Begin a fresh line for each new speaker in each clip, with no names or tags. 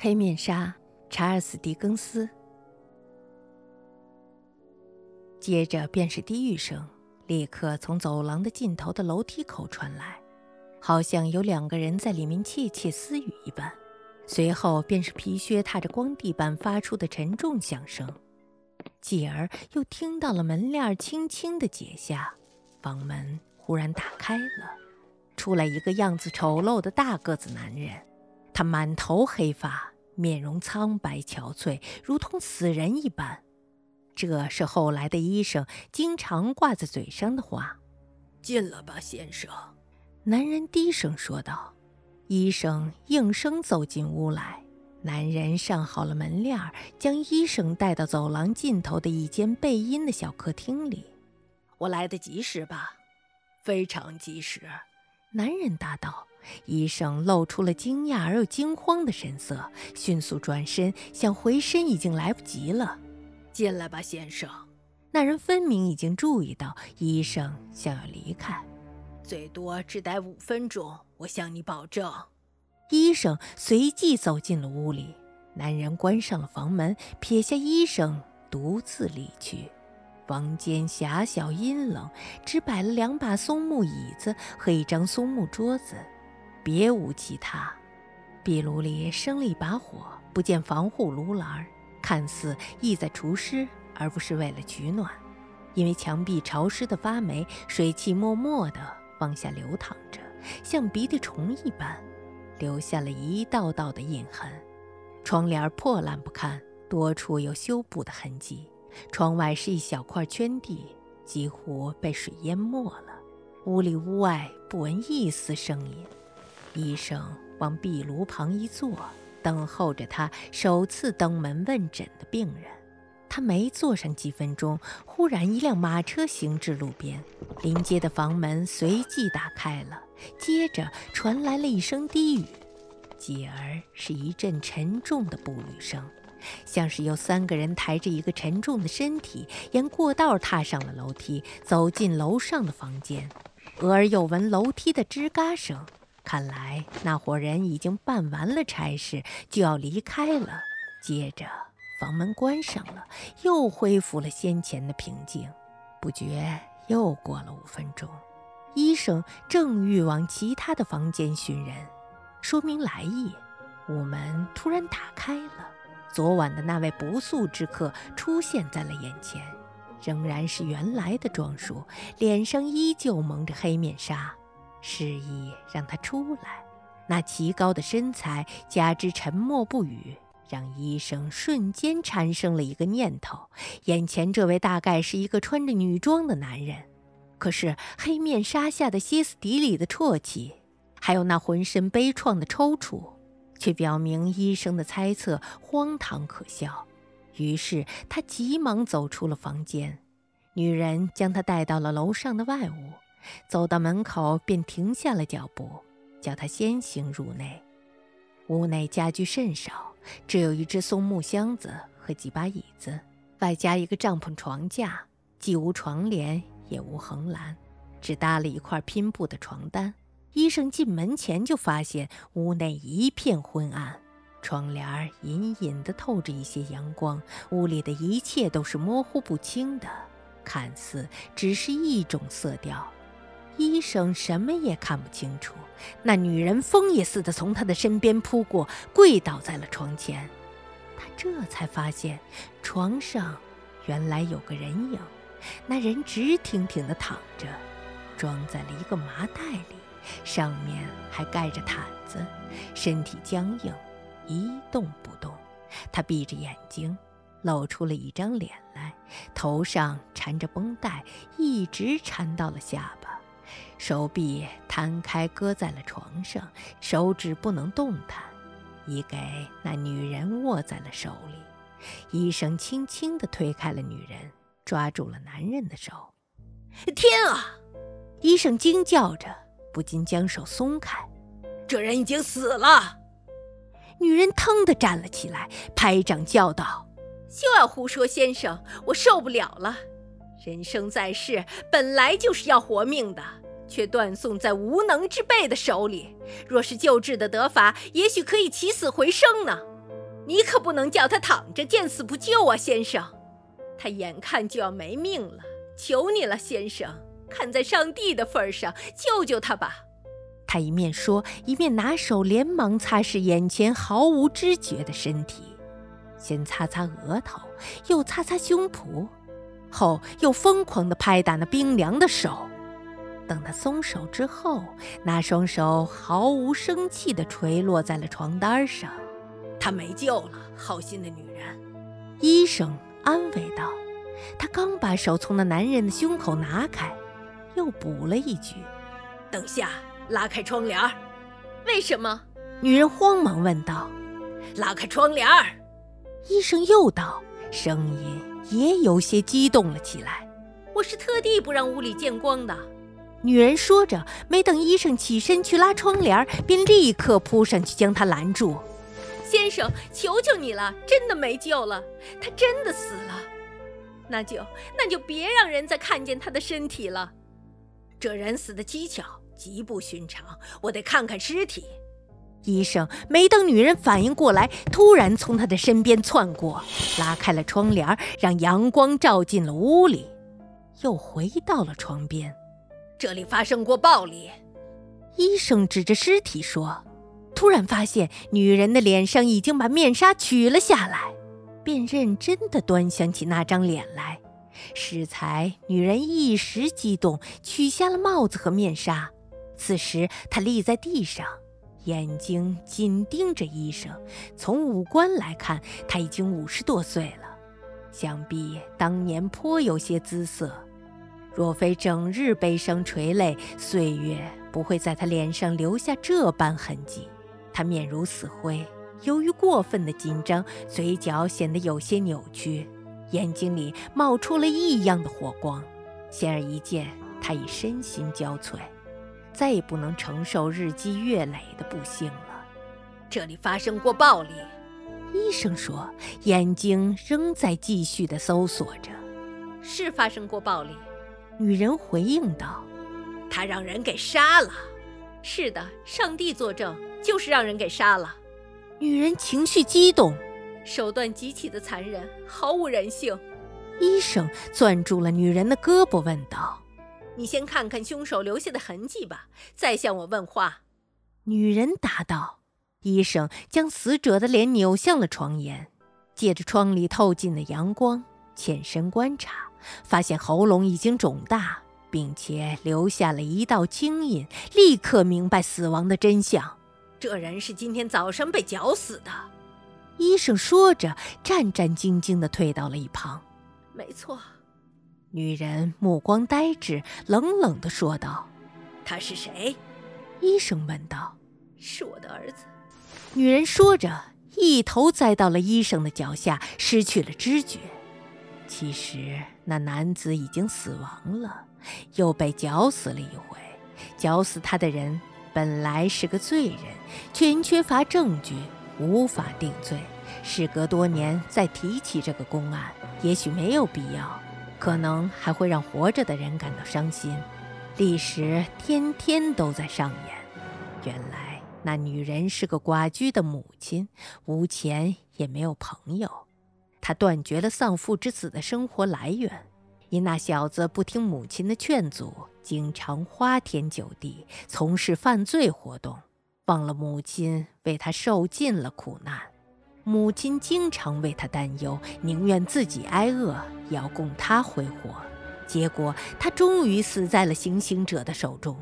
黑面纱，查尔斯·狄更斯。接着便是低语声，立刻从走廊的尽头的楼梯口传来，好像有两个人在里面窃窃私语一般。随后便是皮靴踏着光地板发出的沉重响声，继而又听到了门链轻轻的解下，房门忽然打开了，出来一个样子丑陋的大个子男人。他满头黑发，面容苍白憔悴，如同死人一般。这是后来的医生经常挂在嘴上的话。
进了吧，先生。
男人低声说道。医生应声走进屋来。男人上好了门帘，将医生带到走廊尽头的一间背阴的小客厅里。
我来得及时吧？非常及时。
男人答道。医生露出了惊讶而又惊慌的神色，迅速转身想回身，已经来不及了。
进来吧，先生。
那人分明已经注意到医生想要离开，
最多只待五分钟，我向你保证。
医生随即走进了屋里，男人关上了房门，撇下医生独自离去。房间狭小阴冷，只摆了两把松木椅子和一张松木桌子。别无其他，壁炉里生了一把火，不见防护炉栏，看似意在除湿，而不是为了取暖。因为墙壁潮湿的发霉，水汽默默地往下流淌着，像鼻涕虫一般，留下了一道道的印痕。窗帘破烂不堪，多处有修补的痕迹。窗外是一小块圈地，几乎被水淹没了。屋里屋外不闻一丝声音。医生往壁炉旁一坐，等候着他首次登门问诊的病人。他没坐上几分钟，忽然一辆马车行至路边，临街的房门随即打开了，接着传来了一声低语，继而是一阵沉重的步履声，像是有三个人抬着一个沉重的身体沿过道踏上了楼梯，走进楼上的房间。俄而又闻楼梯的吱嘎声。看来那伙人已经办完了差事，就要离开了。接着房门关上了，又恢复了先前的平静。不觉又过了五分钟，医生正欲往其他的房间寻人，说明来意，午门突然打开了。昨晚的那位不速之客出现在了眼前，仍然是原来的装束，脸上依旧蒙着黑面纱。示意让他出来，那奇高的身材加之沉默不语，让医生瞬间产生了一个念头：眼前这位大概是一个穿着女装的男人。可是黑面纱下的歇斯底里的啜泣，还有那浑身悲怆的抽搐，却表明医生的猜测荒唐可笑。于是他急忙走出了房间，女人将他带到了楼上的外屋。走到门口，便停下了脚步，叫他先行入内。屋内家具甚少，只有一只松木箱子和几把椅子，外加一个帐篷床架，既无床帘，也无横栏，只搭了一块拼布的床单。医生进门前就发现屋内一片昏暗，窗帘隐隐地透着一些阳光，屋里的一切都是模糊不清的，看似只是一种色调。医生什么也看不清楚，那女人风也似的从他的身边扑过，跪倒在了床前。他这才发现，床上原来有个人影。那人直挺挺地躺着，装在了一个麻袋里，上面还盖着毯子，身体僵硬，一动不动。他闭着眼睛，露出了一张脸来，头上缠着绷带，一直缠到了下巴。手臂摊开，搁在了床上，手指不能动弹，已给那女人握在了手里。医生轻轻地推开了女人，抓住了男人的手。
天啊！
医生惊叫着，不禁将手松开。
这人已经死了。
女人腾地站了起来，拍掌叫道：“
休要胡说，先生，我受不了了。人生在世，本来就是要活命的。”却断送在无能之辈的手里。若是救治的得法，也许可以起死回生呢。你可不能叫他躺着见死不救啊，先生！他眼看就要没命了，求你了，先生，看在上帝的份上，救救他吧！
他一面说，一面拿手连忙擦拭眼前毫无知觉的身体，先擦擦额头，又擦擦胸脯，后又疯狂地拍打那冰凉的手。等他松手之后，那双手毫无生气地垂落在了床单上。
他没救了，好心的女人。
医生安慰道。他刚把手从那男人的胸口拿开，又补了一句：“
等下拉开窗帘。”为什么？
女人慌忙问道。
“拉开窗帘。”
医生又道，声音也有些激动了起来。
“我是特地不让屋里见光的。”
女人说着，没等医生起身去拉窗帘，便立刻扑上去将他拦住。
先生，求求你了，真的没救了，他真的死了。那就那就别让人再看见他的身体了。这人死的蹊跷，极不寻常，我得看看尸体。
医生没等女人反应过来，突然从他的身边窜过，拉开了窗帘，让阳光照进了屋里，又回到了床边。
这里发生过暴力。
医生指着尸体说。突然发现女人的脸上已经把面纱取了下来，便认真地端详起那张脸来。适才女人一时激动，取下了帽子和面纱。此时她立在地上，眼睛紧盯着医生。从五官来看，她已经五十多岁了，想必当年颇有些姿色。若非整日悲伤垂泪，岁月不会在他脸上留下这般痕迹。他面如死灰，由于过分的紧张，嘴角显得有些扭曲，眼睛里冒出了异样的火光。显而易见，他已身心交瘁，再也不能承受日积月累的不幸了。
这里发生过暴力，
医生说，眼睛仍在继续地搜索着。
是发生过暴力，
女人回应道：“
他让人给杀了。”是的，上帝作证。就是让人给杀了，
女人情绪激动，
手段极其的残忍，毫无人性。
医生攥住了女人的胳膊，问道：“
你先看看凶手留下的痕迹吧，再向我问话。”
女人答道。医生将死者的脸扭向了床沿，借着窗里透进的阳光，潜身观察，发现喉咙已经肿大。并且留下了一道青印，立刻明白死亡的真相。
这人是今天早上被绞死的，
医生说着，战战兢兢地退到了一旁。
没错，
女人目光呆滞，冷冷地说道：“
他是谁？”
医生问道。
“是我的儿子。”
女人说着，一头栽到了医生的脚下，失去了知觉。其实那男子已经死亡了，又被绞死了一回。绞死他的人。本来是个罪人，却因缺乏证据无法定罪。事隔多年再提起这个公案，也许没有必要，可能还会让活着的人感到伤心。历史天天都在上演。原来那女人是个寡居的母亲，无钱也没有朋友，他断绝了丧父之子的生活来源。因那小子不听母亲的劝阻，经常花天酒地，从事犯罪活动，忘了母亲为他受尽了苦难。母亲经常为他担忧，宁愿自己挨饿，也要供他挥霍。结果他终于死在了行刑者的手中，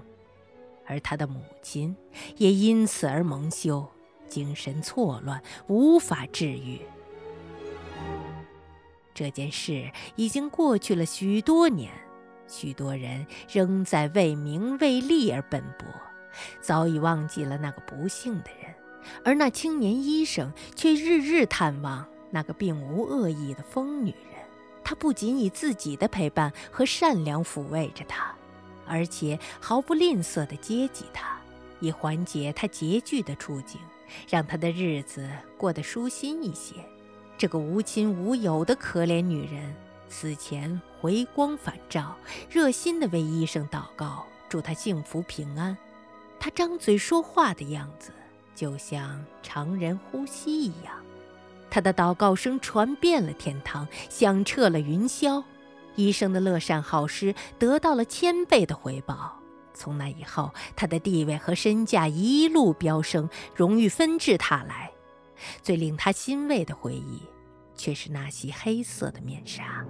而他的母亲也因此而蒙羞，精神错乱，无法治愈。这件事已经过去了许多年，许多人仍在为名为利而奔波，早已忘记了那个不幸的人，而那青年医生却日日探望那个并无恶意的疯女人。他不仅以自己的陪伴和善良抚慰着她，而且毫不吝啬地接济她，以缓解她拮据的处境，让她的日子过得舒心一些。这个无亲无友的可怜女人，此前回光返照，热心的为医生祷告，祝她幸福平安。她张嘴说话的样子就像常人呼吸一样。他的祷告声传遍了天堂，响彻了云霄。医生的乐善好施得到了千倍的回报。从那以后，他的地位和身价一路飙升，荣誉纷至沓来。最令他欣慰的回忆，却是那袭黑色的面纱。